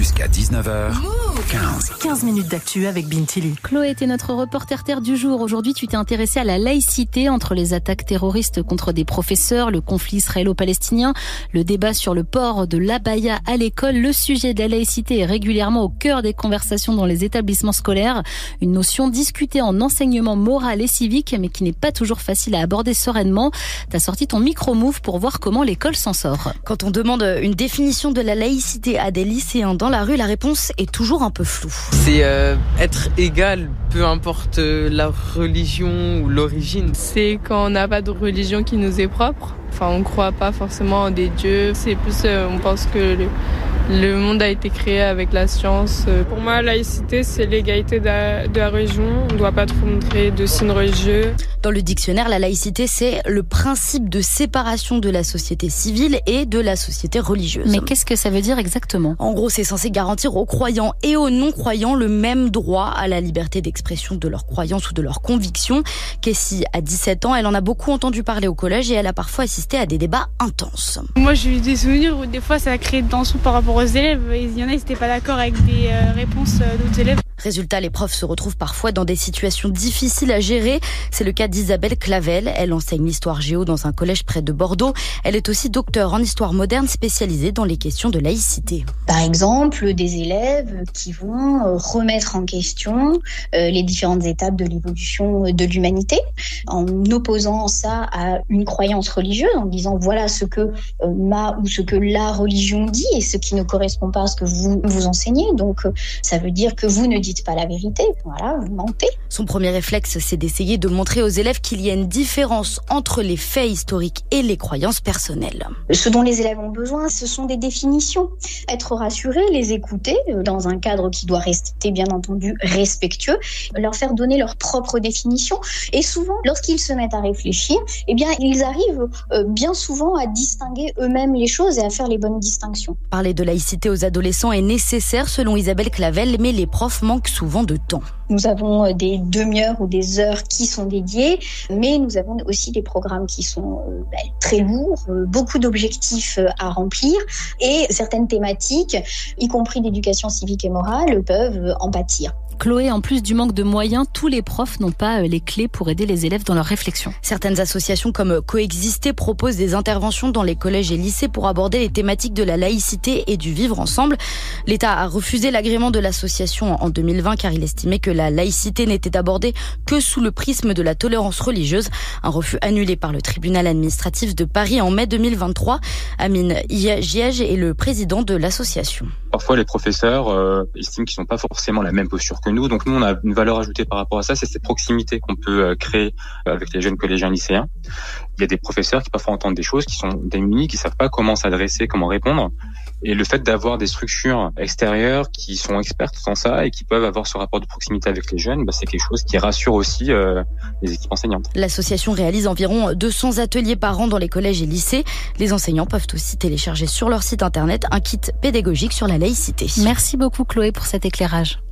Jusqu'à 19h15. 15 minutes d'actu avec Bintili. Chloé était notre reporter terre du jour. Aujourd'hui, tu t'es intéressé à la laïcité entre les attaques terroristes contre des professeurs, le conflit israélo-palestinien, le débat sur le port de l'abaya à l'école. Le sujet de la laïcité est régulièrement au cœur des conversations dans les établissements scolaires. Une notion discutée en enseignement moral et civique, mais qui n'est pas toujours facile à aborder sereinement. T'as sorti ton micro-move pour voir comment l'école s'en sort. Quand on demande une définition de la laïcité à des lycéens dans la rue, la réponse est toujours un peu floue. C'est euh, être égal, peu importe euh, la religion ou l'origine. C'est quand on n'a pas de religion qui nous est propre. Enfin, on ne croit pas forcément en des dieux. C'est plus, euh, on pense que le, le monde a été créé avec la science. Pour moi, laïcité, c'est l'égalité de, la, de la religion. On ne doit pas trop montrer de signes religieux. Dans le dictionnaire, la laïcité, c'est le principe de séparation de la société civile et de la société religieuse. Mais qu'est-ce que ça veut dire exactement? En gros, c'est censé garantir aux croyants et aux non-croyants le même droit à la liberté d'expression de leurs croyances ou de leurs convictions. Kessie a 17 ans, elle en a beaucoup entendu parler au collège et elle a parfois assisté à des débats intenses. Moi, j'ai eu des souvenirs où des fois ça a créé de tensions par rapport aux élèves. Il y en a, ils n'étaient pas d'accord avec des euh, réponses d'autres élèves. Résultat, les profs se retrouvent parfois dans des situations difficiles à gérer. C'est le cas d'Isabelle Clavel. Elle enseigne l'histoire géo dans un collège près de Bordeaux. Elle est aussi docteur en histoire moderne spécialisée dans les questions de laïcité. Par exemple, des élèves qui vont remettre en question les différentes étapes de l'évolution de l'humanité en opposant ça à une croyance religieuse, en disant voilà ce que ma ou ce que la religion dit et ce qui ne correspond pas à ce que vous vous enseignez. Donc, ça veut dire que vous ne dites pas la vérité, voilà, vous mentez. Son premier réflexe, c'est d'essayer de montrer aux élèves qu'il y a une différence entre les faits historiques et les croyances personnelles. Ce dont les élèves ont besoin, ce sont des définitions. Être rassurés, les écouter dans un cadre qui doit rester bien entendu respectueux, leur faire donner leur propre définition. Et souvent, lorsqu'ils se mettent à réfléchir, eh bien, ils arrivent bien souvent à distinguer eux-mêmes les choses et à faire les bonnes distinctions. Parler de laïcité aux adolescents est nécessaire selon Isabelle Clavel, mais les profs manquent souvent de temps. Nous avons des demi-heures ou des heures qui sont dédiées, mais nous avons aussi des programmes qui sont très lourds, beaucoup d'objectifs à remplir et certaines thématiques, y compris d'éducation civique et morale, peuvent en pâtir. Chloé, en plus du manque de moyens, tous les profs n'ont pas les clés pour aider les élèves dans leur réflexion. Certaines associations comme Coexister proposent des interventions dans les collèges et lycées pour aborder les thématiques de la laïcité et du vivre ensemble. L'État a refusé l'agrément de l'association en 2020 car il estimait que la laïcité n'était abordée que sous le prisme de la tolérance religieuse. Un refus annulé par le tribunal administratif de Paris en mai 2023. Amine Giège est le président de l'association. Parfois, les professeurs euh, estiment qu'ils n'ont pas forcément la même posture que nous. Donc, nous, on a une valeur ajoutée par rapport à ça. C'est cette proximité qu'on peut euh, créer avec les jeunes collégiens lycéens. Il y a des professeurs qui parfois entendent des choses qui sont démunis, qui savent pas comment s'adresser, comment répondre. Et le fait d'avoir des structures extérieures qui sont expertes dans ça et qui peuvent avoir ce rapport de proximité avec les jeunes, bah, c'est quelque chose qui rassure aussi euh, les équipes enseignantes. L'association réalise environ 200 ateliers par an dans les collèges et lycées. Les enseignants peuvent aussi télécharger sur leur site internet un kit pédagogique sur la laïcité. Merci beaucoup Chloé pour cet éclairage.